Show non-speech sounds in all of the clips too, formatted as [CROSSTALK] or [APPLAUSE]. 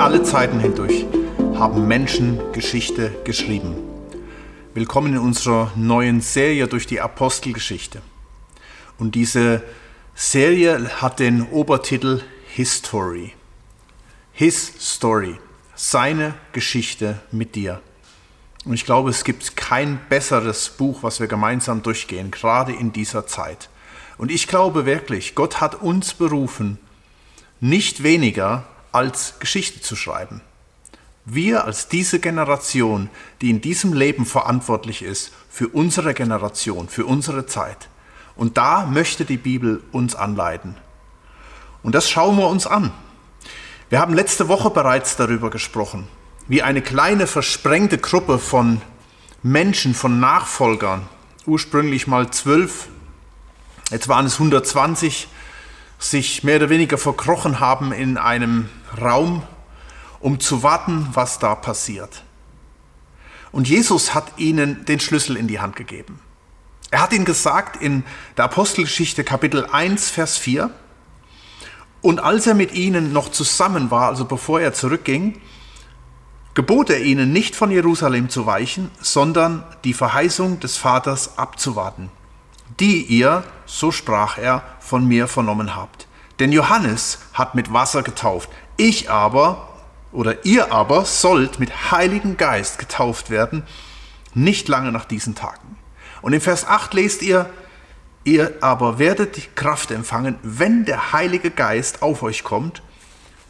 alle Zeiten hindurch haben Menschen Geschichte geschrieben. Willkommen in unserer neuen Serie durch die Apostelgeschichte. Und diese Serie hat den Obertitel History. His Story. Seine Geschichte mit dir. Und ich glaube, es gibt kein besseres Buch, was wir gemeinsam durchgehen, gerade in dieser Zeit. Und ich glaube wirklich, Gott hat uns berufen, nicht weniger als Geschichte zu schreiben. Wir als diese Generation, die in diesem Leben verantwortlich ist für unsere Generation, für unsere Zeit. Und da möchte die Bibel uns anleiten. Und das schauen wir uns an. Wir haben letzte Woche bereits darüber gesprochen, wie eine kleine versprengte Gruppe von Menschen, von Nachfolgern, ursprünglich mal zwölf, jetzt waren es 120, sich mehr oder weniger verkrochen haben in einem Raum, um zu warten, was da passiert. Und Jesus hat ihnen den Schlüssel in die Hand gegeben. Er hat ihnen gesagt in der Apostelgeschichte Kapitel 1, Vers 4, und als er mit ihnen noch zusammen war, also bevor er zurückging, gebot er ihnen nicht von Jerusalem zu weichen, sondern die Verheißung des Vaters abzuwarten, die ihr, so sprach er, von mir vernommen habt. Denn Johannes hat mit Wasser getauft, ich aber oder ihr aber sollt mit Heiligen Geist getauft werden, nicht lange nach diesen Tagen. Und in Vers 8 lest ihr, ihr aber werdet die Kraft empfangen, wenn der Heilige Geist auf euch kommt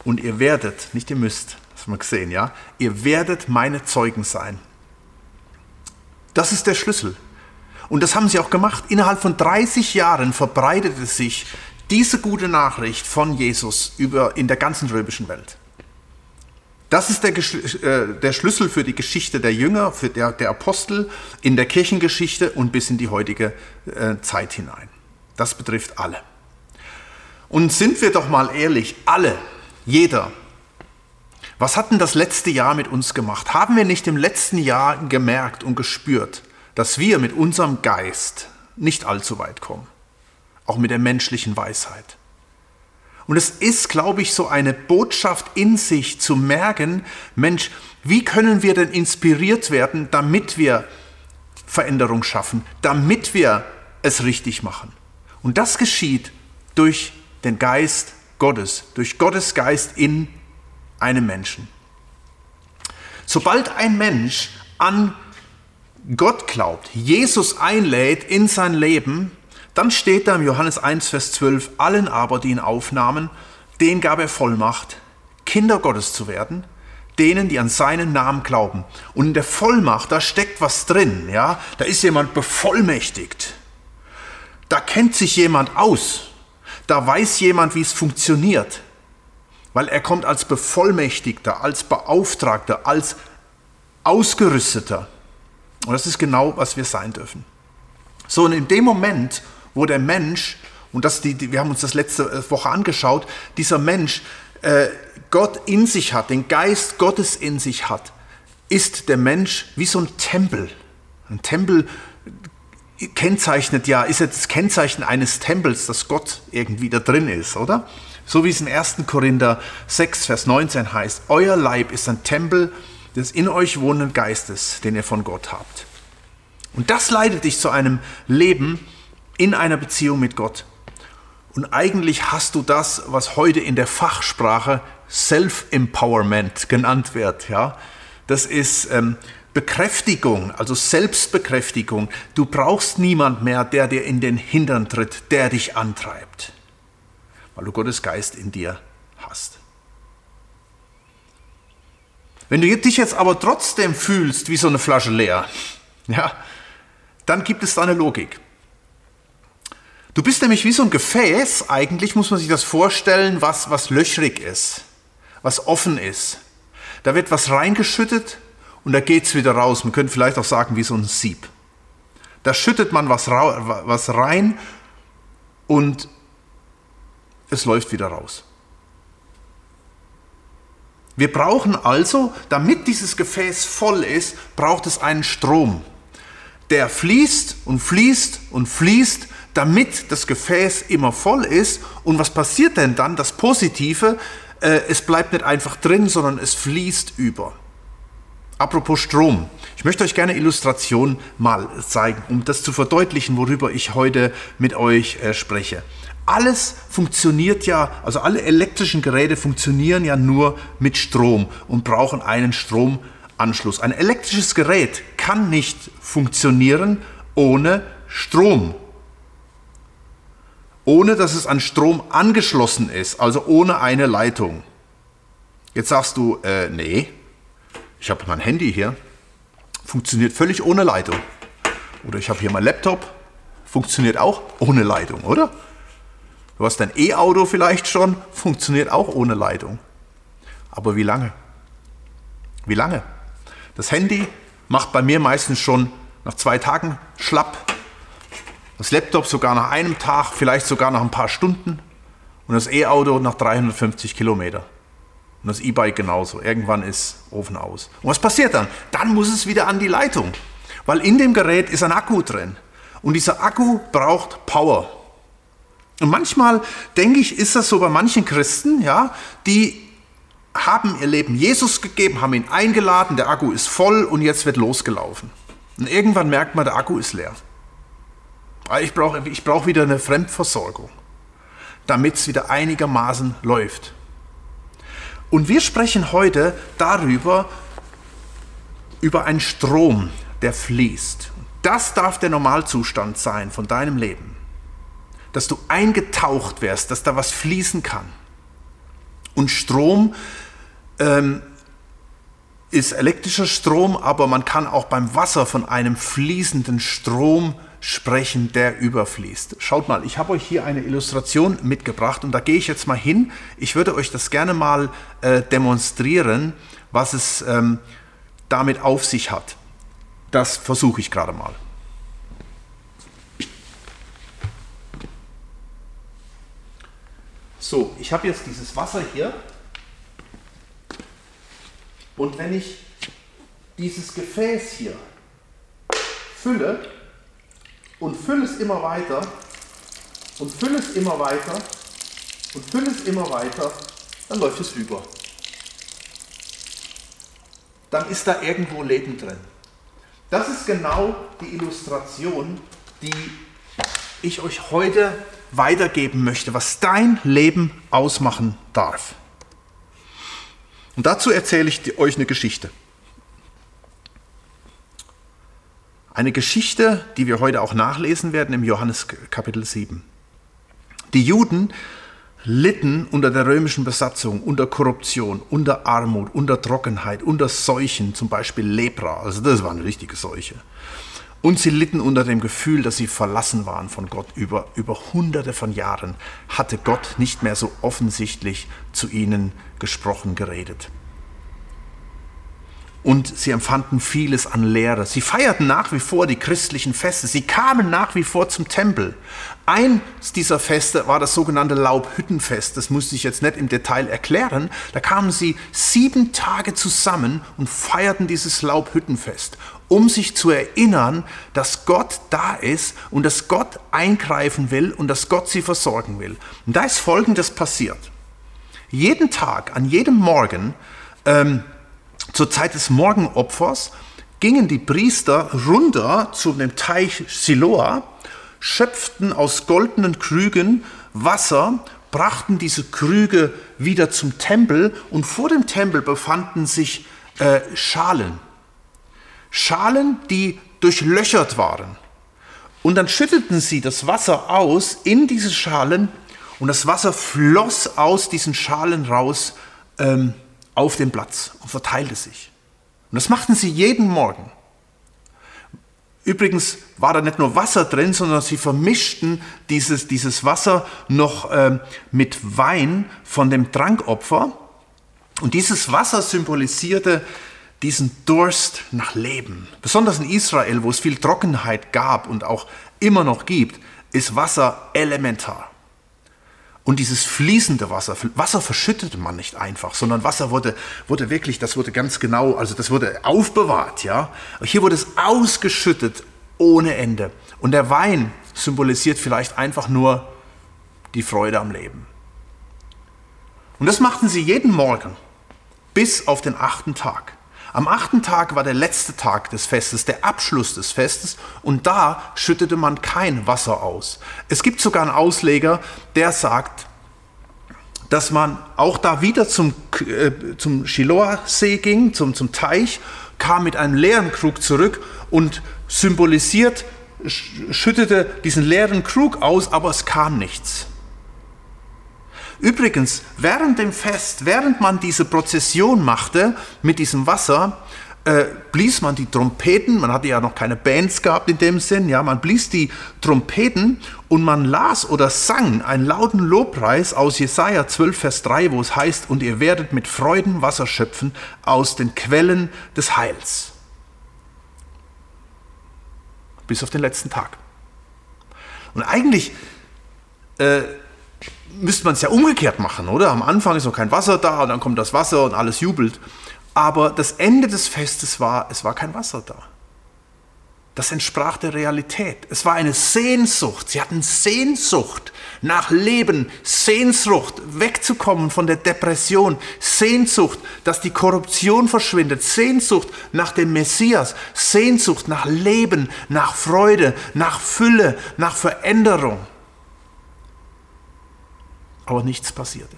und ihr werdet, nicht ihr müsst, das haben wir gesehen, ja, ihr werdet meine Zeugen sein. Das ist der Schlüssel. Und das haben sie auch gemacht. Innerhalb von 30 Jahren verbreitete sich diese gute Nachricht von Jesus über in der ganzen römischen Welt. Das ist der, äh, der, Schlüssel für die Geschichte der Jünger, für der, der, Apostel in der Kirchengeschichte und bis in die heutige äh, Zeit hinein. Das betrifft alle. Und sind wir doch mal ehrlich, alle, jeder, was hat denn das letzte Jahr mit uns gemacht? Haben wir nicht im letzten Jahr gemerkt und gespürt, dass wir mit unserem Geist nicht allzu weit kommen, auch mit der menschlichen Weisheit. Und es ist, glaube ich, so eine Botschaft in sich zu merken, Mensch, wie können wir denn inspiriert werden, damit wir Veränderung schaffen, damit wir es richtig machen. Und das geschieht durch den Geist Gottes, durch Gottes Geist in einem Menschen. Sobald ein Mensch an Gott glaubt, Jesus einlädt in sein Leben, dann steht da im Johannes 1, Vers 12, allen aber, die ihn aufnahmen, denen gab er Vollmacht, Kinder Gottes zu werden, denen, die an seinen Namen glauben. Und in der Vollmacht, da steckt was drin, ja, da ist jemand bevollmächtigt. Da kennt sich jemand aus. Da weiß jemand, wie es funktioniert. Weil er kommt als Bevollmächtigter, als Beauftragter, als Ausgerüsteter. Und das ist genau, was wir sein dürfen. So, und in dem Moment, wo der Mensch, und das die, die wir haben uns das letzte äh, Woche angeschaut, dieser Mensch äh, Gott in sich hat, den Geist Gottes in sich hat, ist der Mensch wie so ein Tempel. Ein Tempel kennzeichnet ja, ist ja das Kennzeichen eines Tempels, dass Gott irgendwie da drin ist, oder? So wie es in 1. Korinther 6, Vers 19 heißt, euer Leib ist ein Tempel des in euch wohnenden Geistes, den ihr von Gott habt. Und das leitet dich zu einem Leben in einer Beziehung mit Gott. Und eigentlich hast du das, was heute in der Fachsprache Self-Empowerment genannt wird. Ja? Das ist ähm, Bekräftigung, also Selbstbekräftigung. Du brauchst niemand mehr, der dir in den Hintern tritt, der dich antreibt, weil du Gottes Geist in dir hast. Wenn du dich jetzt aber trotzdem fühlst wie so eine Flasche leer, ja, dann gibt es da eine Logik. Du bist nämlich wie so ein Gefäß, eigentlich muss man sich das vorstellen, was, was löchrig ist, was offen ist. Da wird was reingeschüttet und da geht es wieder raus. Man könnte vielleicht auch sagen, wie so ein Sieb. Da schüttet man was, was rein und es läuft wieder raus. Wir brauchen also, damit dieses Gefäß voll ist, braucht es einen Strom, der fließt und fließt und fließt, damit das Gefäß immer voll ist. Und was passiert denn dann? Das Positive, äh, es bleibt nicht einfach drin, sondern es fließt über. Apropos Strom. Ich möchte euch gerne Illustration mal zeigen, um das zu verdeutlichen, worüber ich heute mit euch äh, spreche. Alles funktioniert ja, also alle elektrischen Geräte funktionieren ja nur mit Strom und brauchen einen Stromanschluss. Ein elektrisches Gerät kann nicht funktionieren ohne Strom. Ohne dass es an Strom angeschlossen ist, also ohne eine Leitung. Jetzt sagst du, äh, nee, ich habe mein Handy hier, funktioniert völlig ohne Leitung. Oder ich habe hier mein Laptop, funktioniert auch ohne Leitung, oder? Du hast dein E-Auto vielleicht schon, funktioniert auch ohne Leitung. Aber wie lange? Wie lange? Das Handy macht bei mir meistens schon nach zwei Tagen schlapp. Das Laptop sogar nach einem Tag, vielleicht sogar nach ein paar Stunden. Und das E-Auto nach 350 Kilometer. Und das E-Bike genauso. Irgendwann ist Ofen aus. Und was passiert dann? Dann muss es wieder an die Leitung. Weil in dem Gerät ist ein Akku drin. Und dieser Akku braucht Power. Und manchmal denke ich, ist das so bei manchen Christen, ja, die haben ihr Leben Jesus gegeben, haben ihn eingeladen, der Akku ist voll und jetzt wird losgelaufen. Und irgendwann merkt man, der Akku ist leer. Ich brauche ich brauch wieder eine Fremdversorgung, damit es wieder einigermaßen läuft. Und wir sprechen heute darüber, über einen Strom, der fließt. Das darf der Normalzustand sein von deinem Leben. Dass du eingetaucht wärst, dass da was fließen kann. Und Strom ähm, ist elektrischer Strom, aber man kann auch beim Wasser von einem fließenden Strom sprechen, der überfließt. Schaut mal, ich habe euch hier eine Illustration mitgebracht und da gehe ich jetzt mal hin. Ich würde euch das gerne mal äh, demonstrieren, was es ähm, damit auf sich hat. Das versuche ich gerade mal. So, ich habe jetzt dieses Wasser hier und wenn ich dieses Gefäß hier fülle, und fülle es immer weiter und fülle es immer weiter und fülle es immer weiter, dann läuft es über. Dann ist da irgendwo Leben drin. Das ist genau die Illustration, die ich euch heute weitergeben möchte, was dein Leben ausmachen darf. Und dazu erzähle ich euch eine Geschichte. Eine Geschichte, die wir heute auch nachlesen werden im Johannes Kapitel 7. Die Juden litten unter der römischen Besatzung, unter Korruption, unter Armut, unter Trockenheit, unter Seuchen, zum Beispiel Lepra, also das war eine richtige Seuche. Und sie litten unter dem Gefühl, dass sie verlassen waren von Gott. Über, über hunderte von Jahren hatte Gott nicht mehr so offensichtlich zu ihnen gesprochen, geredet und sie empfanden vieles an Lehre. Sie feierten nach wie vor die christlichen Feste. Sie kamen nach wie vor zum Tempel. Eins dieser Feste war das sogenannte Laubhüttenfest. Das musste ich jetzt nicht im Detail erklären. Da kamen sie sieben Tage zusammen und feierten dieses Laubhüttenfest, um sich zu erinnern, dass Gott da ist und dass Gott eingreifen will und dass Gott sie versorgen will. Und da ist Folgendes passiert. Jeden Tag, an jedem Morgen, ähm, zur Zeit des Morgenopfers gingen die Priester runter zu dem Teich Siloa, schöpften aus goldenen Krügen Wasser, brachten diese Krüge wieder zum Tempel und vor dem Tempel befanden sich äh, Schalen. Schalen, die durchlöchert waren. Und dann schütteten sie das Wasser aus in diese Schalen und das Wasser floss aus diesen Schalen raus ähm, auf den Platz und verteilte sich. Und das machten sie jeden Morgen. Übrigens war da nicht nur Wasser drin, sondern sie vermischten dieses, dieses Wasser noch äh, mit Wein von dem Trankopfer. Und dieses Wasser symbolisierte diesen Durst nach Leben. Besonders in Israel, wo es viel Trockenheit gab und auch immer noch gibt, ist Wasser elementar. Und dieses fließende Wasser, Wasser verschüttete man nicht einfach, sondern Wasser wurde, wurde wirklich, das wurde ganz genau, also das wurde aufbewahrt, ja. Hier wurde es ausgeschüttet ohne Ende. Und der Wein symbolisiert vielleicht einfach nur die Freude am Leben. Und das machten sie jeden Morgen bis auf den achten Tag. Am achten Tag war der letzte Tag des Festes, der Abschluss des Festes, und da schüttete man kein Wasser aus. Es gibt sogar einen Ausleger, der sagt, dass man auch da wieder zum, äh, zum Shiloah-See ging, zum, zum Teich, kam mit einem leeren Krug zurück und symbolisiert, schüttete diesen leeren Krug aus, aber es kam nichts. Übrigens, während dem Fest, während man diese Prozession machte mit diesem Wasser, äh, blies man die Trompeten, man hatte ja noch keine Bands gehabt in dem Sinn, ja, man blies die Trompeten und man las oder sang einen lauten Lobpreis aus Jesaja 12, Vers 3, wo es heißt, und ihr werdet mit Freuden Wasser schöpfen aus den Quellen des Heils. Bis auf den letzten Tag. Und eigentlich äh, müsste man es ja umgekehrt machen, oder? Am Anfang ist noch kein Wasser da und dann kommt das Wasser und alles jubelt. Aber das Ende des Festes war, es war kein Wasser da. Das entsprach der Realität. Es war eine Sehnsucht. Sie hatten Sehnsucht nach Leben, Sehnsucht wegzukommen von der Depression, Sehnsucht, dass die Korruption verschwindet, Sehnsucht nach dem Messias, Sehnsucht nach Leben, nach Freude, nach Fülle, nach Veränderung aber nichts passierte.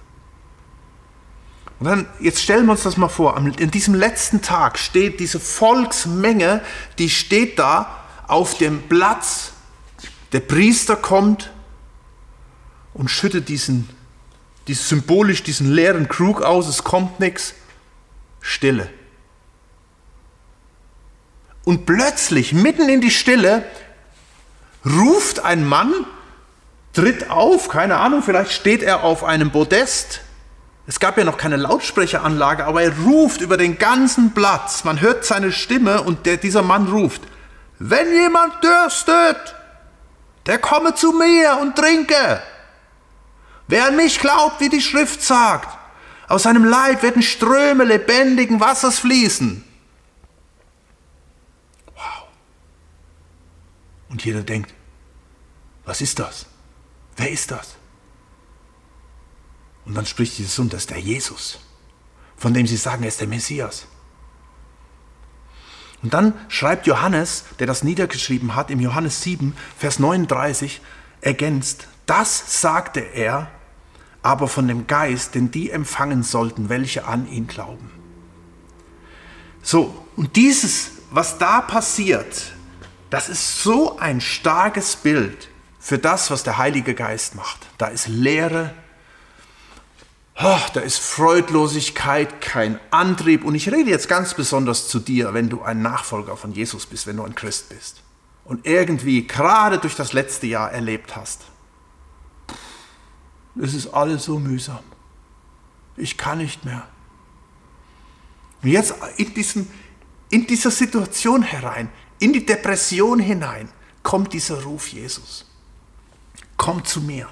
Und dann, jetzt stellen wir uns das mal vor, in diesem letzten Tag steht diese Volksmenge, die steht da auf dem Platz, der Priester kommt und schüttet diesen, diesen symbolisch diesen leeren Krug aus, es kommt nichts, Stille. Und plötzlich, mitten in die Stille, ruft ein Mann, tritt auf, keine Ahnung, vielleicht steht er auf einem Podest. Es gab ja noch keine Lautsprecheranlage, aber er ruft über den ganzen Platz. Man hört seine Stimme und der, dieser Mann ruft, wenn jemand dürstet, der komme zu mir und trinke. Wer an mich glaubt, wie die Schrift sagt, aus seinem Leib werden Ströme lebendigen Wassers fließen. Wow. Und jeder denkt, was ist das? Wer ist das? Und dann spricht Jesus und das ist der Jesus, von dem sie sagen, er ist der Messias. Und dann schreibt Johannes, der das niedergeschrieben hat, im Johannes 7, Vers 39, ergänzt, das sagte er aber von dem Geist, den die empfangen sollten, welche an ihn glauben. So, und dieses, was da passiert, das ist so ein starkes Bild für das, was der Heilige Geist macht. Da ist Leere, oh, da ist Freudlosigkeit, kein Antrieb. Und ich rede jetzt ganz besonders zu dir, wenn du ein Nachfolger von Jesus bist, wenn du ein Christ bist und irgendwie gerade durch das letzte Jahr erlebt hast. Es ist alles so mühsam. Ich kann nicht mehr. Und jetzt in, diesem, in dieser Situation herein, in die Depression hinein, kommt dieser Ruf Jesus kommt zu mir.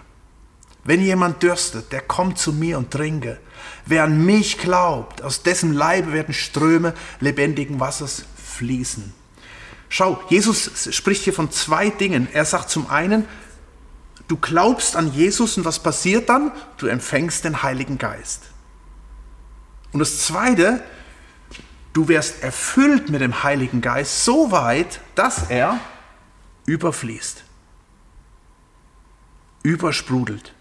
Wenn jemand dürstet, der kommt zu mir und trinke. Wer an mich glaubt, aus dessen Leibe werden Ströme lebendigen Wassers fließen. Schau, Jesus spricht hier von zwei Dingen. Er sagt zum einen, du glaubst an Jesus und was passiert dann? Du empfängst den Heiligen Geist. Und das zweite, du wirst erfüllt mit dem Heiligen Geist so weit, dass er überfließt übersprudelt.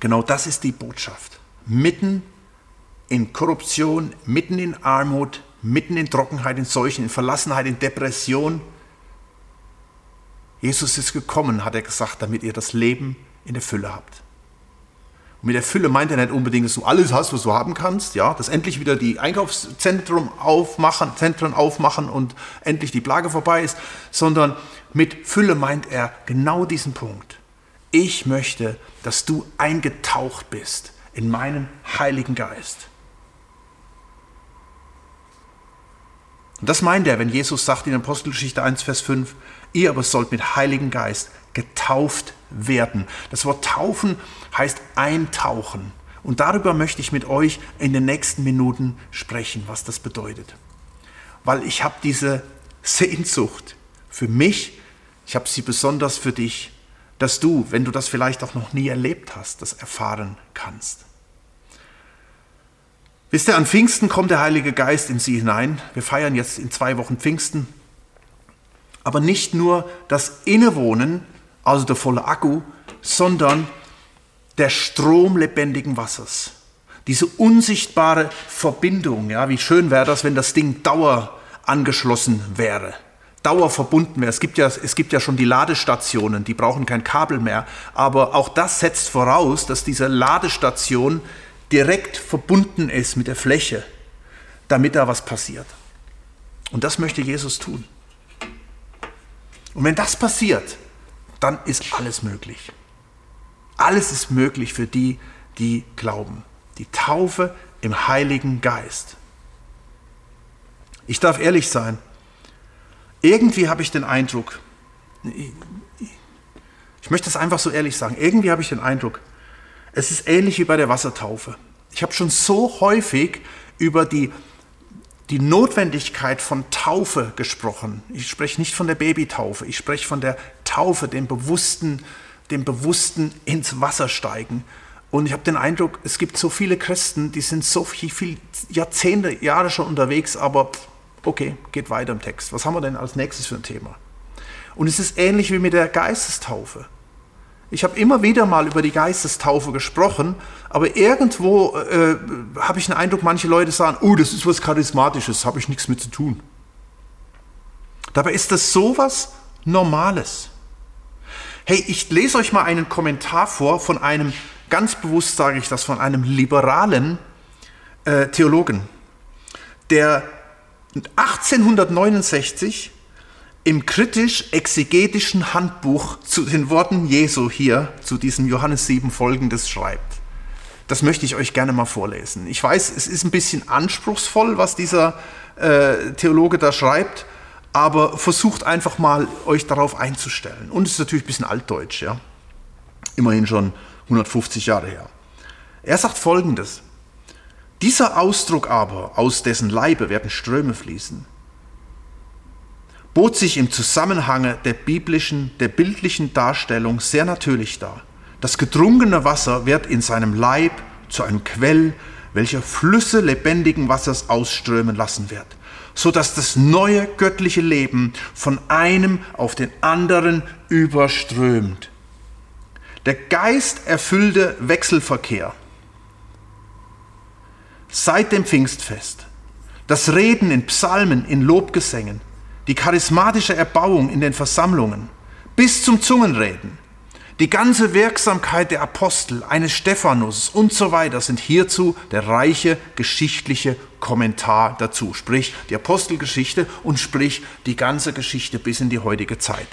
Genau das ist die Botschaft. Mitten in Korruption, mitten in Armut, mitten in Trockenheit, in Seuchen, in Verlassenheit, in Depression. Jesus ist gekommen, hat er gesagt, damit ihr das Leben in der Fülle habt. Mit der Fülle meint er nicht unbedingt, dass du alles hast, was du haben kannst, ja, dass endlich wieder die Einkaufszentren aufmachen, Zentren aufmachen und endlich die Plage vorbei ist, sondern mit Fülle meint er genau diesen Punkt. Ich möchte, dass du eingetaucht bist in meinen Heiligen Geist. Und das meint er, wenn Jesus sagt in Apostelgeschichte 1, Vers 5, ihr aber sollt mit Heiligen Geist getauft werden. Das Wort taufen heißt eintauchen. Und darüber möchte ich mit euch in den nächsten Minuten sprechen, was das bedeutet. weil ich habe diese Sehnsucht für mich, ich habe sie besonders für dich, dass du, wenn du das vielleicht auch noch nie erlebt hast, das erfahren kannst. Wisst ihr, an Pfingsten kommt der Heilige Geist in sie hinein. Wir feiern jetzt in zwei Wochen Pfingsten. Aber nicht nur das Innewohnen, also der volle Akku, sondern der Strom lebendigen Wassers. Diese unsichtbare Verbindung, ja, wie schön wäre das, wenn das Ding Dauer angeschlossen wäre, Dauer verbunden wäre. Es gibt, ja, es gibt ja schon die Ladestationen, die brauchen kein Kabel mehr, aber auch das setzt voraus, dass diese Ladestation direkt verbunden ist mit der Fläche, damit da was passiert. Und das möchte Jesus tun. Und wenn das passiert, dann ist alles möglich. Alles ist möglich für die, die glauben. Die Taufe im Heiligen Geist. Ich darf ehrlich sein, irgendwie habe ich den Eindruck, ich möchte das einfach so ehrlich sagen, irgendwie habe ich den Eindruck, es ist ähnlich wie bei der Wassertaufe. Ich habe schon so häufig über die, die Notwendigkeit von Taufe gesprochen. Ich spreche nicht von der Babytaufe, ich spreche von der Taufe, dem bewussten, dem bewussten ins Wasser steigen. Und ich habe den Eindruck, es gibt so viele Christen, die sind so viel, viel Jahrzehnte, Jahre schon unterwegs, aber okay, geht weiter im Text. Was haben wir denn als nächstes für ein Thema? Und es ist ähnlich wie mit der Geistestaufe. Ich habe immer wieder mal über die Geistestaufe gesprochen, aber irgendwo äh, habe ich den Eindruck, manche Leute sagen, oh, das ist was Charismatisches, habe ich nichts mit zu tun. Dabei ist das sowas Normales. Hey, ich lese euch mal einen Kommentar vor von einem, ganz bewusst sage ich das, von einem liberalen äh, Theologen, der 1869 im kritisch-exegetischen Handbuch zu den Worten Jesu hier, zu diesem Johannes 7 folgendes schreibt. Das möchte ich euch gerne mal vorlesen. Ich weiß, es ist ein bisschen anspruchsvoll, was dieser äh, Theologe da schreibt, aber versucht einfach mal, euch darauf einzustellen. Und es ist natürlich ein bisschen altdeutsch, ja. Immerhin schon 150 Jahre her. Er sagt folgendes. Dieser Ausdruck aber, aus dessen Leibe werden Ströme fließen, bot sich im Zusammenhange der biblischen, der bildlichen Darstellung sehr natürlich dar. Das getrunkene Wasser wird in seinem Leib zu einem Quell, welcher Flüsse lebendigen Wassers ausströmen lassen wird, so dass das neue göttliche Leben von einem auf den anderen überströmt. Der Geist erfüllte Wechselverkehr seit dem Pfingstfest. Das Reden in Psalmen, in Lobgesängen, die charismatische Erbauung in den Versammlungen, bis zum Zungenreden, die ganze Wirksamkeit der Apostel, eines Stephanus und so weiter sind hierzu der reiche geschichtliche Kommentar dazu, sprich die Apostelgeschichte und sprich die ganze Geschichte bis in die heutige Zeit.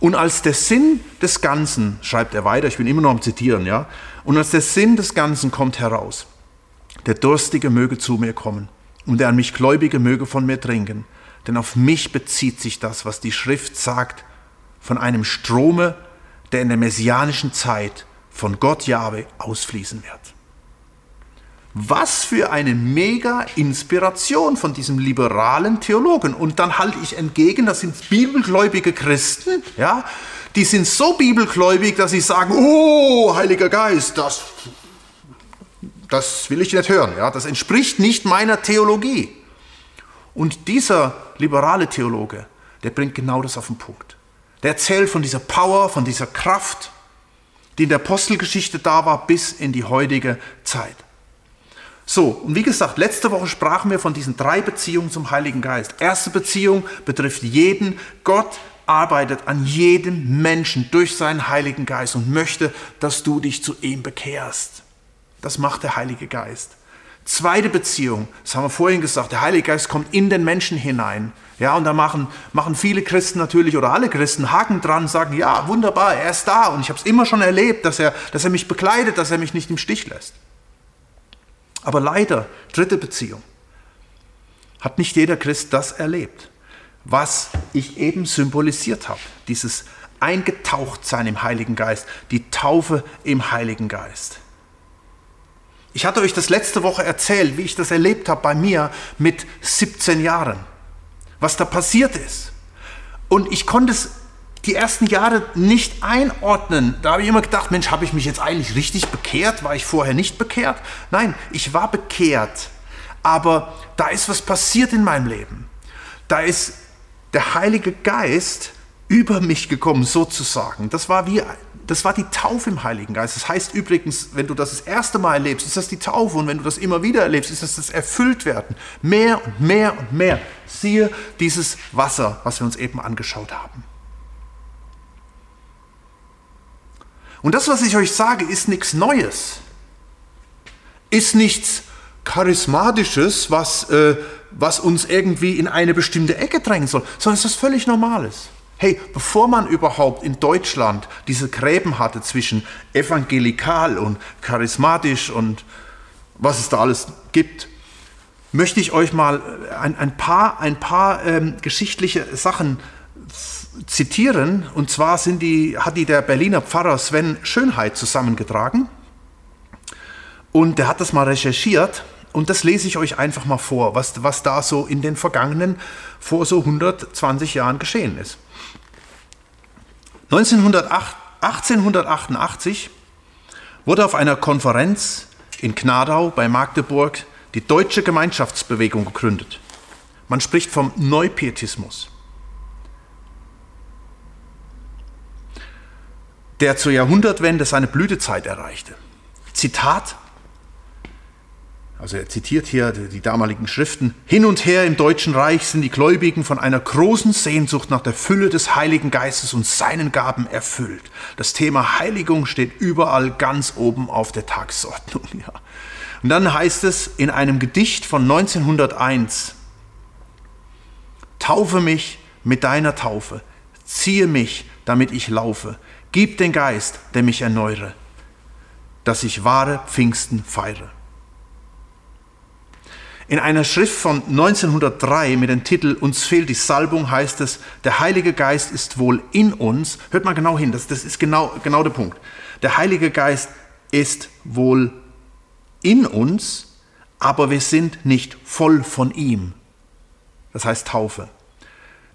Und als der Sinn des Ganzen, schreibt er weiter, ich bin immer noch am Zitieren, ja, und als der Sinn des Ganzen kommt heraus, der Durstige möge zu mir kommen und der an mich Gläubige möge von mir trinken. Denn auf mich bezieht sich das, was die Schrift sagt, von einem Strome, der in der messianischen Zeit von Gott Jahwe ausfließen wird. Was für eine mega Inspiration von diesem liberalen Theologen. Und dann halte ich entgegen, das sind bibelgläubige Christen, ja, die sind so bibelgläubig, dass sie sagen, oh, Heiliger Geist, das das will ich nicht hören. Ja? Das entspricht nicht meiner Theologie. Und dieser liberale Theologe, der bringt genau das auf den Punkt. Der erzählt von dieser Power, von dieser Kraft, die in der Apostelgeschichte da war, bis in die heutige Zeit. So, und wie gesagt, letzte Woche sprachen wir von diesen drei Beziehungen zum Heiligen Geist. Erste Beziehung betrifft jeden. Gott arbeitet an jedem Menschen durch seinen Heiligen Geist und möchte, dass du dich zu ihm bekehrst. Das macht der Heilige Geist. Zweite Beziehung, das haben wir vorhin gesagt, der Heilige Geist kommt in den Menschen hinein. Ja, und da machen, machen viele Christen natürlich oder alle Christen Haken dran, sagen, ja, wunderbar, er ist da und ich habe es immer schon erlebt, dass er, dass er mich begleitet, dass er mich nicht im Stich lässt. Aber leider, dritte Beziehung, hat nicht jeder Christ das erlebt, was ich eben symbolisiert habe. Dieses Eingetauchtsein im Heiligen Geist, die Taufe im Heiligen Geist. Ich hatte euch das letzte Woche erzählt, wie ich das erlebt habe bei mir mit 17 Jahren, was da passiert ist. Und ich konnte es die ersten Jahre nicht einordnen. Da habe ich immer gedacht, Mensch, habe ich mich jetzt eigentlich richtig bekehrt? War ich vorher nicht bekehrt? Nein, ich war bekehrt. Aber da ist was passiert in meinem Leben. Da ist der Heilige Geist über mich gekommen, sozusagen. Das war wie das war die Taufe im Heiligen Geist. Das heißt übrigens, wenn du das das erste Mal erlebst, ist das die Taufe. Und wenn du das immer wieder erlebst, ist das das Erfülltwerden. Mehr und mehr und mehr. Siehe dieses Wasser, was wir uns eben angeschaut haben. Und das, was ich euch sage, ist nichts Neues. Ist nichts Charismatisches, was, äh, was uns irgendwie in eine bestimmte Ecke drängen soll, sondern es ist völlig Normales. Hey, bevor man überhaupt in Deutschland diese Gräben hatte zwischen evangelikal und charismatisch und was es da alles gibt, möchte ich euch mal ein, ein paar, ein paar ähm, geschichtliche Sachen zitieren. Und zwar sind die, hat die der Berliner Pfarrer Sven Schönheit zusammengetragen. Und der hat das mal recherchiert. Und das lese ich euch einfach mal vor, was, was da so in den vergangenen, vor so 120 Jahren geschehen ist. 1908, 1888 wurde auf einer Konferenz in Gnadau bei Magdeburg die Deutsche Gemeinschaftsbewegung gegründet. Man spricht vom Neupietismus, der zur Jahrhundertwende seine Blütezeit erreichte. Zitat also er zitiert hier die damaligen Schriften, hin und her im Deutschen Reich sind die Gläubigen von einer großen Sehnsucht nach der Fülle des Heiligen Geistes und seinen Gaben erfüllt. Das Thema Heiligung steht überall ganz oben auf der Tagesordnung. [LAUGHS] Ja. Und dann heißt es in einem Gedicht von 1901, Taufe mich mit deiner Taufe, ziehe mich, damit ich laufe, gib den Geist, der mich erneuere, dass ich wahre Pfingsten feiere. In einer Schrift von 1903 mit dem Titel Uns fehlt die Salbung heißt es, der Heilige Geist ist wohl in uns. Hört mal genau hin, das, das ist genau, genau der Punkt. Der Heilige Geist ist wohl in uns, aber wir sind nicht voll von ihm. Das heißt Taufe.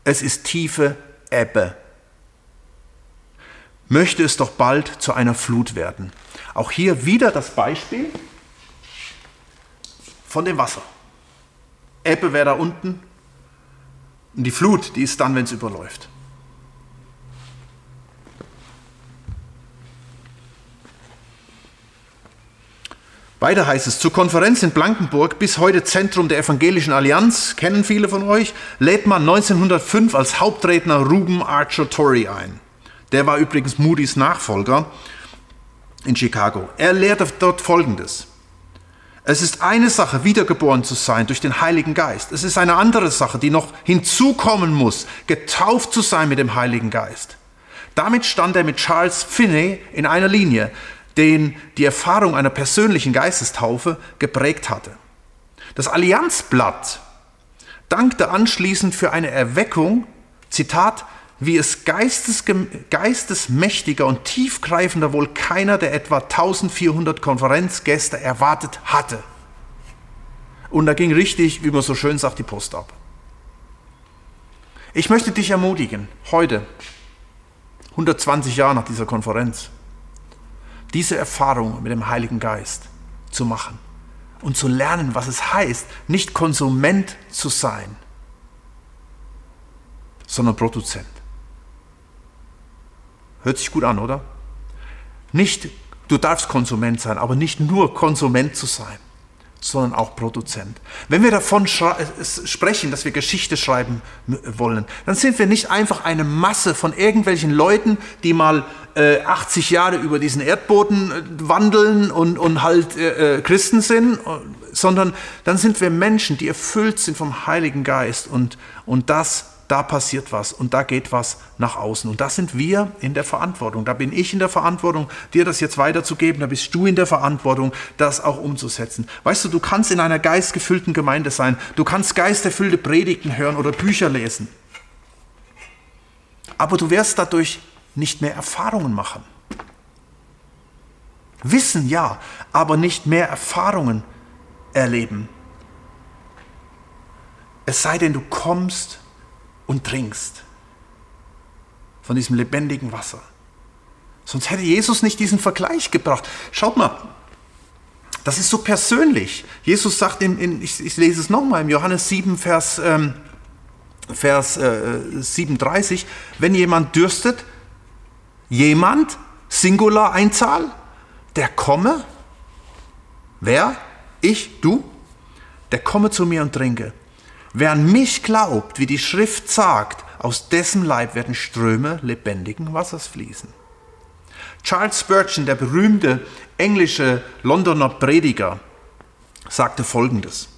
Es ist tiefe Ebbe. Möchte es doch bald zu einer Flut werden. Auch hier wieder das Beispiel von dem Wasser. Ebbe wäre da unten und die Flut, die ist dann, wenn es überläuft. Weiter heißt es, zur Konferenz in Blankenburg, bis heute Zentrum der Evangelischen Allianz, kennen viele von euch, lädt man 1905 als Hauptredner Ruben Archer Torrey ein. Der war übrigens Moody's Nachfolger in Chicago. Er lehrte dort Folgendes. Es ist eine Sache, wiedergeboren zu sein durch den Heiligen Geist. Es ist eine andere Sache, die noch hinzukommen muss, getauft zu sein mit dem Heiligen Geist. Damit stand er mit Charles Finney in einer Linie, den die Erfahrung einer persönlichen Geistestaufe geprägt hatte. Das Allianzblatt dankte anschließend für eine Erweckung, Zitat, wie es geistes, geistesmächtiger und tiefgreifender wohl keiner der etwa 1400 Konferenzgäste erwartet hatte. Und da ging richtig, wie man so schön sagt, die Post ab. Ich möchte dich ermutigen, heute, 120 Jahre nach dieser Konferenz, diese Erfahrung mit dem Heiligen Geist zu machen und zu lernen, was es heißt, nicht Konsument zu sein, sondern Produzent. Hört sich gut an, oder? Nicht, du darfst Konsument sein, aber nicht nur Konsument zu sein, sondern auch Produzent. Wenn wir davon sprechen, dass wir Geschichte schreiben wollen, dann sind wir nicht einfach eine Masse von irgendwelchen Leuten, die mal äh, 80 Jahre über diesen Erdboden äh, wandeln und, und halt äh, äh, Christen sind, sondern dann sind wir Menschen, die erfüllt sind vom Heiligen Geist und, und das da passiert was und da geht was nach außen. Und da sind wir in der Verantwortung. Da bin ich in der Verantwortung, dir das jetzt weiterzugeben. Da bist du in der Verantwortung, das auch umzusetzen. Weißt du, du kannst in einer geistgefüllten Gemeinde sein. Du kannst geisterfüllte Predigten hören oder Bücher lesen. Aber du wirst dadurch nicht mehr Erfahrungen machen. Wissen ja, aber nicht mehr Erfahrungen erleben. Es sei denn, du kommst und trinkst von diesem lebendigen Wasser. Sonst hätte Jesus nicht diesen Vergleich gebracht. Schaut mal, das ist so persönlich. Jesus sagt, in, in ich, ich, lese es nochmal, im Johannes 7, Vers, ähm, Vers äh, 37, wenn jemand dürstet, jemand, Singular Einzahl, der komme, wer? Ich, du, der komme zu mir und trinke. Wer an mich glaubt, wie die Schrift sagt, aus dessen Leib werden Ströme lebendigen Wassers fließen. Charles Spurgeon, der berühmte englische Londoner Prediger, sagte Folgendes.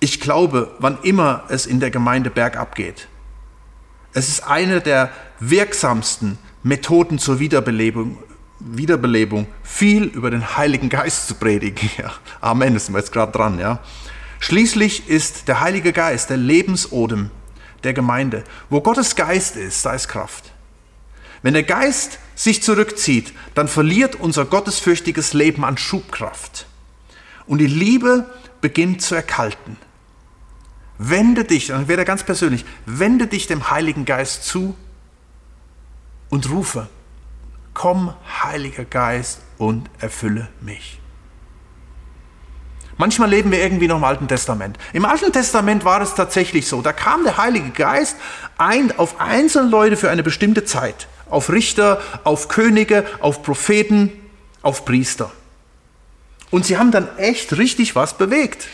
Ich glaube, wann immer es in der Gemeinde bergab geht, es ist eine der wirksamsten Methoden zur Wiederbelebung, Wiederbelebung viel über den Heiligen Geist zu predigen. [LAUGHS] Ja, Amen, ist wir jetzt gerade dran. Ja. Schließlich ist der Heilige Geist der Lebensodem der Gemeinde. Wo Gottes Geist ist, da ist Kraft. Wenn der Geist sich zurückzieht, dann verliert unser gottesfürchtiges Leben an Schubkraft. Und die Liebe beginnt zu erkalten. Wende dich, dann wäre ganz persönlich, wende dich dem Heiligen Geist zu und rufe, komm, Heiliger Geist, und erfülle mich. Manchmal leben wir irgendwie noch im Alten Testament. Im Alten Testament war es tatsächlich so. Da kam der Heilige Geist ein, auf einzelne Leute für eine bestimmte Zeit auf Richter, auf Könige, auf Propheten, auf Priester. Und sie haben dann echt richtig was bewegt.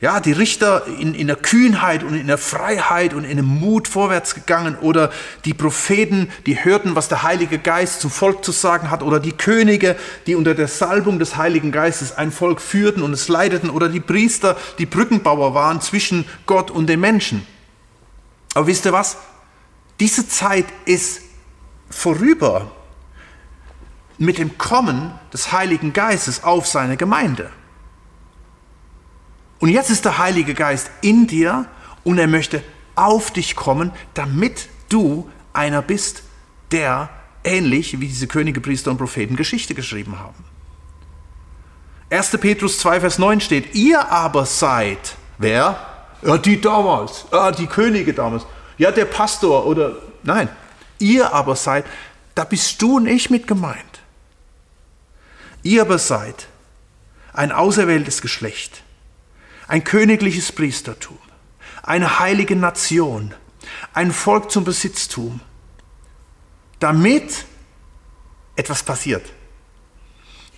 Ja, die Richter in, in der Kühnheit und in der Freiheit und in dem Mut vorwärts gegangen oder die Propheten, die hörten, was der Heilige Geist zum Volk zu sagen hat oder die Könige, die unter der Salbung des Heiligen Geistes ein Volk führten und es leiteten oder die Priester, die Brückenbauer waren zwischen Gott und den Menschen. Aber wisst ihr was? Diese Zeit ist vorüber mit dem Kommen des Heiligen Geistes auf seine Gemeinde. Und jetzt ist der Heilige Geist in dir und er möchte auf dich kommen, damit du einer bist, der ähnlich wie diese Könige, Priester und Propheten Geschichte geschrieben haben. 1. Petrus 2, Vers 9 steht, ihr aber seid, wer? Ja, die damals, ja, die Könige damals, ja, der Pastor oder, nein, Ihr aber seid, da bist du und ich mit gemeint. Ihr aber seid ein auserwähltes Geschlecht, ein königliches Priestertum, eine heilige Nation, ein Volk zum Besitztum, damit etwas passiert,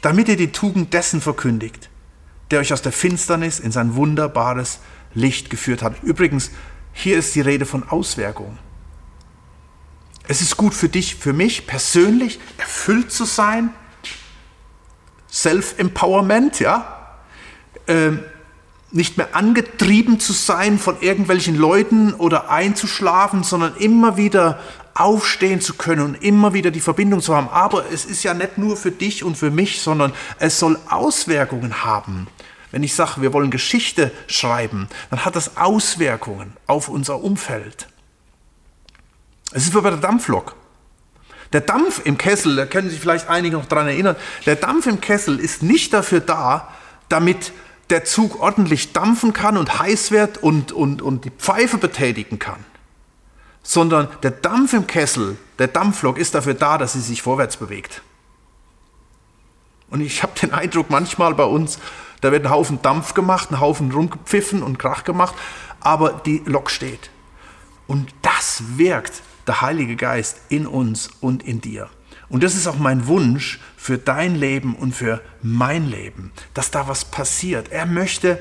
damit ihr die Tugend dessen verkündigt, der euch aus der Finsternis in sein wunderbares Licht geführt hat. Übrigens, hier ist die Rede von Auswirkungen. Es ist gut für dich, für mich persönlich, erfüllt zu sein. Self-Empowerment, ja. Ähm, nicht mehr angetrieben zu sein von irgendwelchen Leuten oder einzuschlafen, sondern immer wieder aufstehen zu können und immer wieder die Verbindung zu haben. Aber es ist ja nicht nur für dich und für mich, sondern es soll Auswirkungen haben. Wenn ich sage, wir wollen Geschichte schreiben, dann hat das Auswirkungen auf unser Umfeld. Es ist wie bei der Dampflok. Der Dampf im Kessel, da können sich vielleicht einige noch daran erinnern, der Dampf im Kessel ist nicht dafür da, damit der Zug ordentlich dampfen kann und heiß wird und, und, und die Pfeife betätigen kann, sondern der Dampf im Kessel, der Dampflok ist dafür da, dass sie sich vorwärts bewegt. Und ich habe den Eindruck, manchmal bei uns, da wird ein Haufen Dampf gemacht, ein Haufen rumgepfiffen und Krach gemacht, aber die Lok steht. Und das wirkt der Heilige Geist in uns und in dir. Und das ist auch mein Wunsch für dein Leben und für mein Leben, dass da was passiert. Er möchte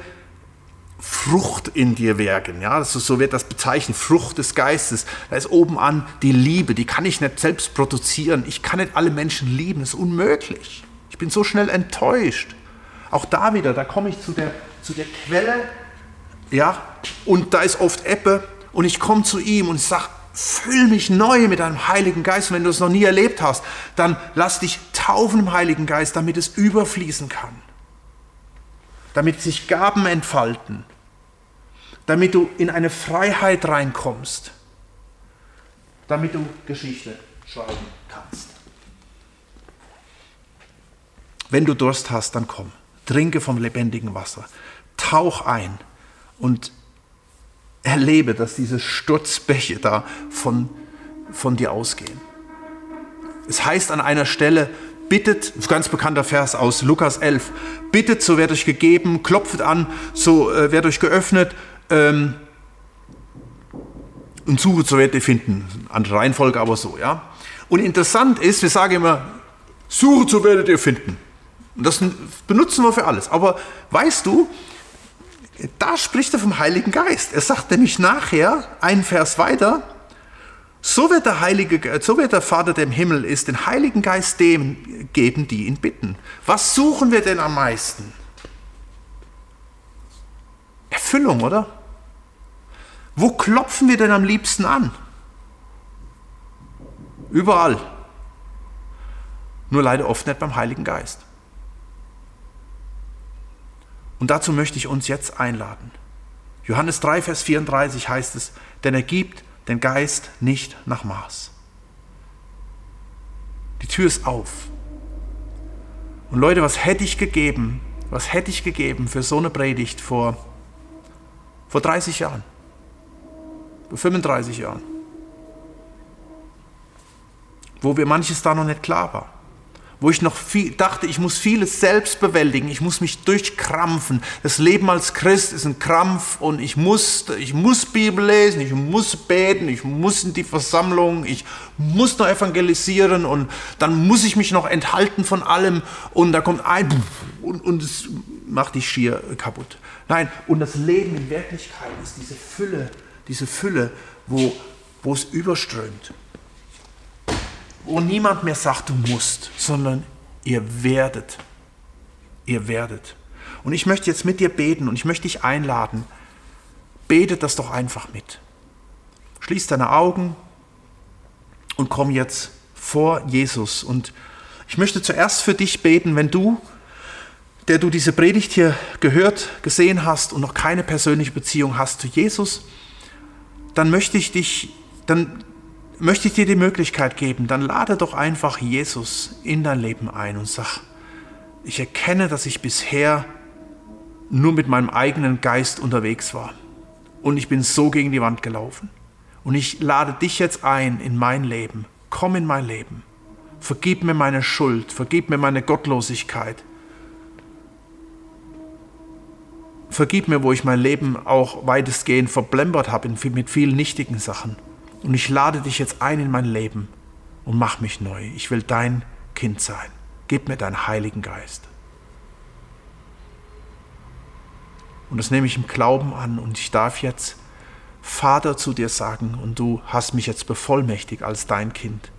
Frucht in dir wirken. Ja, also so wird das bezeichnet, Frucht des Geistes. Da ist oben an die Liebe, die kann ich nicht selbst produzieren. Ich kann nicht alle Menschen lieben, das ist unmöglich. Ich bin so schnell enttäuscht. Auch da wieder, da komme ich zu der, zu der Quelle, ja, und da ist oft Ebbe und ich komme zu ihm und sage, Füll mich neu mit deinem Heiligen Geist. Und wenn du es noch nie erlebt hast, dann lass dich taufen im Heiligen Geist, damit es überfließen kann. Damit sich Gaben entfalten. Damit du in eine Freiheit reinkommst. Damit du Geschichte schreiben kannst. Wenn du Durst hast, dann komm. Trinke vom lebendigen Wasser. Tauch ein und erlebe, dass diese Sturzbäche da von, von dir ausgehen. Es heißt an einer Stelle, bittet, ganz bekannter Vers aus Lukas 11, bittet, so wird euch gegeben, klopft an, so äh, wird euch geöffnet ähm, und sucht, so werdet ihr finden. Andere Reihenfolge, aber so, ja. Und interessant ist, wir sagen immer, sucht, so werdet ihr finden. Und das benutzen wir für alles. Aber weißt du, da spricht er vom Heiligen Geist. Er sagt nämlich nachher, einen Vers weiter, so wird der Heilige, so wird der Vater, der im Himmel ist, den Heiligen Geist dem geben, die ihn bitten. Was suchen wir denn am meisten? Erfüllung, oder? Wo klopfen wir denn am liebsten an? Überall. Nur leider oft nicht beim Heiligen Geist. Und dazu möchte ich uns jetzt einladen. Johannes 3, Vers 34 heißt es, denn er gibt den Geist nicht nach Maß. Die Tür ist auf. Und Leute, was hätte ich gegeben, was hätte ich gegeben für so eine Predigt vor, vor 30 Jahren, vor 35 Jahren, wo mir manches da noch nicht klar war wo ich noch viel, dachte, ich muss vieles selbst bewältigen, ich muss mich durchkrampfen. Das Leben als Christ ist ein Krampf und ich muss, ich muss Bibel lesen, ich muss beten, ich muss in die Versammlung, ich muss noch evangelisieren und dann muss ich mich noch enthalten von allem und da kommt ein und, und es macht dich schier kaputt. Nein, und das Leben in Wirklichkeit ist diese Fülle, diese Fülle, wo, wo es überströmt wo niemand mehr sagt, du musst, sondern ihr werdet. Ihr werdet. Und ich möchte jetzt mit dir beten und ich möchte dich einladen. Betet das doch einfach mit. Schließ deine Augen und komm jetzt vor Jesus. Und ich möchte zuerst für dich beten, wenn du, der du diese Predigt hier gehört, gesehen hast und noch keine persönliche Beziehung hast zu Jesus, dann möchte ich dich, dann möchte ich dir die Möglichkeit geben, dann lade doch einfach Jesus in dein Leben ein und sag, ich erkenne, dass ich bisher nur mit meinem eigenen Geist unterwegs war und ich bin so gegen die Wand gelaufen. Und ich lade dich jetzt ein in mein Leben. Komm in mein Leben. Vergib mir meine Schuld, vergib mir meine Gottlosigkeit. Vergib mir, wo ich mein Leben auch weitestgehend verblempert habe mit vielen nichtigen Sachen. Und ich lade dich jetzt ein in mein Leben und mach mich neu. Ich will dein Kind sein. Gib mir deinen Heiligen Geist. Und das nehme ich im Glauben an und ich darf jetzt Vater zu dir sagen und du hast mich jetzt bevollmächtigt als dein Kind.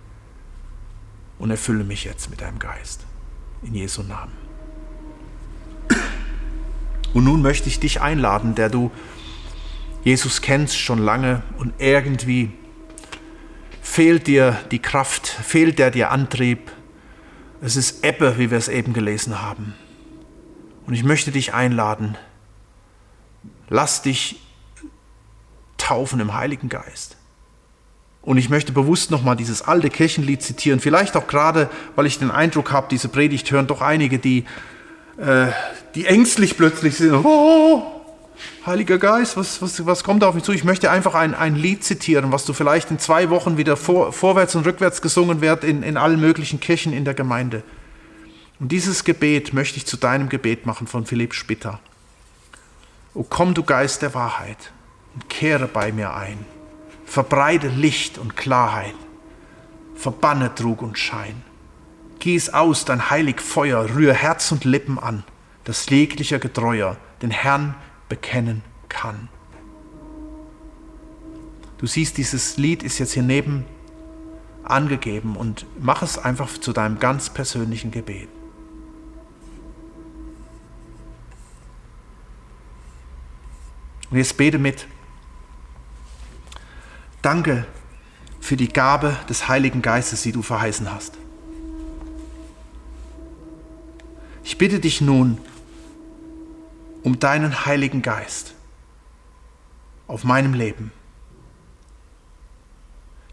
Und erfülle mich jetzt mit deinem Geist. In Jesu Namen. Und nun möchte ich dich einladen, der du Jesus kennst schon lange und irgendwie fehlt dir die Kraft, fehlt dir der Antrieb. Es ist Ebbe, wie wir es eben gelesen haben. Und ich möchte dich einladen, lass dich taufen im Heiligen Geist. Und ich möchte bewusst nochmal dieses alte Kirchenlied zitieren, vielleicht auch gerade, weil ich den Eindruck habe, diese Predigt hören doch einige, die, äh, die ängstlich plötzlich sind. Oh, Heiliger Geist, was, was, was kommt auf mich zu? Ich möchte einfach ein, ein Lied zitieren, was du vielleicht in zwei Wochen wieder vor, vorwärts und rückwärts gesungen wird in, in allen möglichen Kirchen in der Gemeinde. Und dieses Gebet möchte ich zu deinem Gebet machen von Philipp Spitter. O komm, du Geist der Wahrheit, und kehre bei mir ein. Verbreite Licht und Klarheit. Verbanne Trug und Schein. Gieß aus dein heilig Feuer, rühr Herz und Lippen an, das jeglicher Getreuer den Herrn bekennen kann. Du siehst, dieses Lied ist jetzt hier neben angegeben und mach es einfach zu deinem ganz persönlichen Gebet. Und jetzt bete mit. Danke für die Gabe des Heiligen Geistes, die du verheißen hast. Ich bitte dich nun, um deinen Heiligen Geist auf meinem Leben.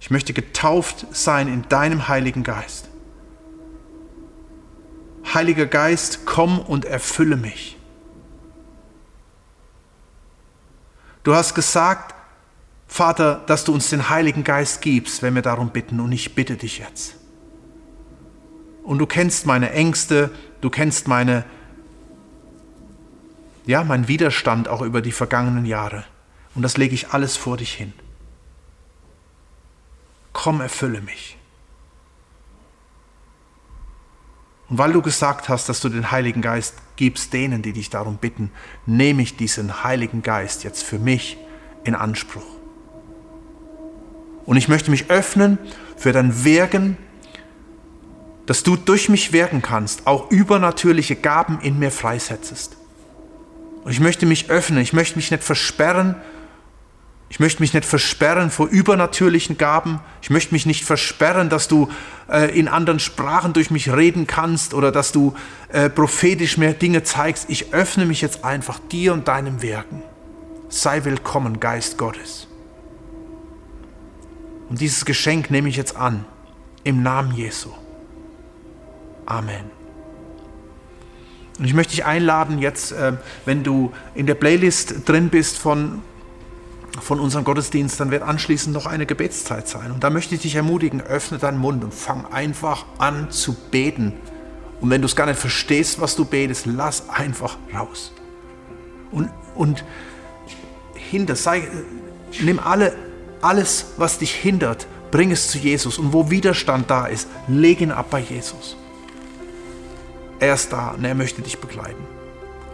Ich möchte getauft sein in deinem Heiligen Geist. Heiliger Geist, komm und erfülle mich. Du hast gesagt, Vater, dass du uns den Heiligen Geist gibst, wenn wir darum bitten. Und ich bitte dich jetzt. Und du kennst meine Ängste, du kennst meine, ja, meinen Widerstand auch über die vergangenen Jahre. Und das lege ich alles vor dich hin. Komm, erfülle mich. Und weil du gesagt hast, dass du den Heiligen Geist gibst denen, die dich darum bitten, nehme ich diesen Heiligen Geist jetzt für mich in Anspruch. Und ich möchte mich öffnen für dein Wirken, dass du durch mich wirken kannst, auch übernatürliche Gaben in mir freisetzest. Und ich möchte mich öffnen, ich möchte mich nicht versperren, ich möchte mich nicht versperren vor übernatürlichen Gaben, ich möchte mich nicht versperren, dass du äh, in anderen Sprachen durch mich reden kannst oder dass du äh, prophetisch mehr Dinge zeigst. Ich öffne mich jetzt einfach dir und deinem Wirken. Sei willkommen, Geist Gottes. Und dieses Geschenk nehme ich jetzt an, im Namen Jesu. Amen. Und ich möchte dich einladen, jetzt, äh, wenn du in der Playlist drin bist von, von unserem Gottesdienst, dann wird anschließend noch eine Gebetszeit sein. Und da möchte ich dich ermutigen, öffne deinen Mund und fang einfach an zu beten. Und wenn du es gar nicht verstehst, was du betest, lass einfach raus. Und, und hinter, sei, nimm alle alles, was dich hindert, bring es zu Jesus. Und wo Widerstand da ist, leg ihn ab bei Jesus. Er ist da und er möchte dich begleiten.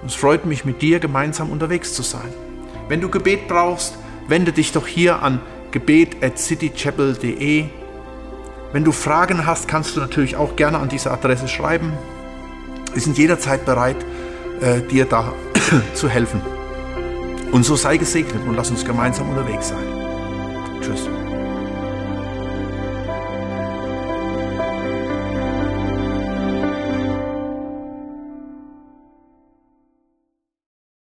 Und es freut mich, mit dir gemeinsam unterwegs zu sein. Wenn du Gebet brauchst, wende dich doch hier an gebet.citychapel.de. Wenn du Fragen hast, kannst du natürlich auch gerne an diese Adresse schreiben. Wir sind jederzeit bereit, äh, dir da [COUGHS] zu helfen. Und so sei gesegnet und lass uns gemeinsam unterwegs sein. Tschüss.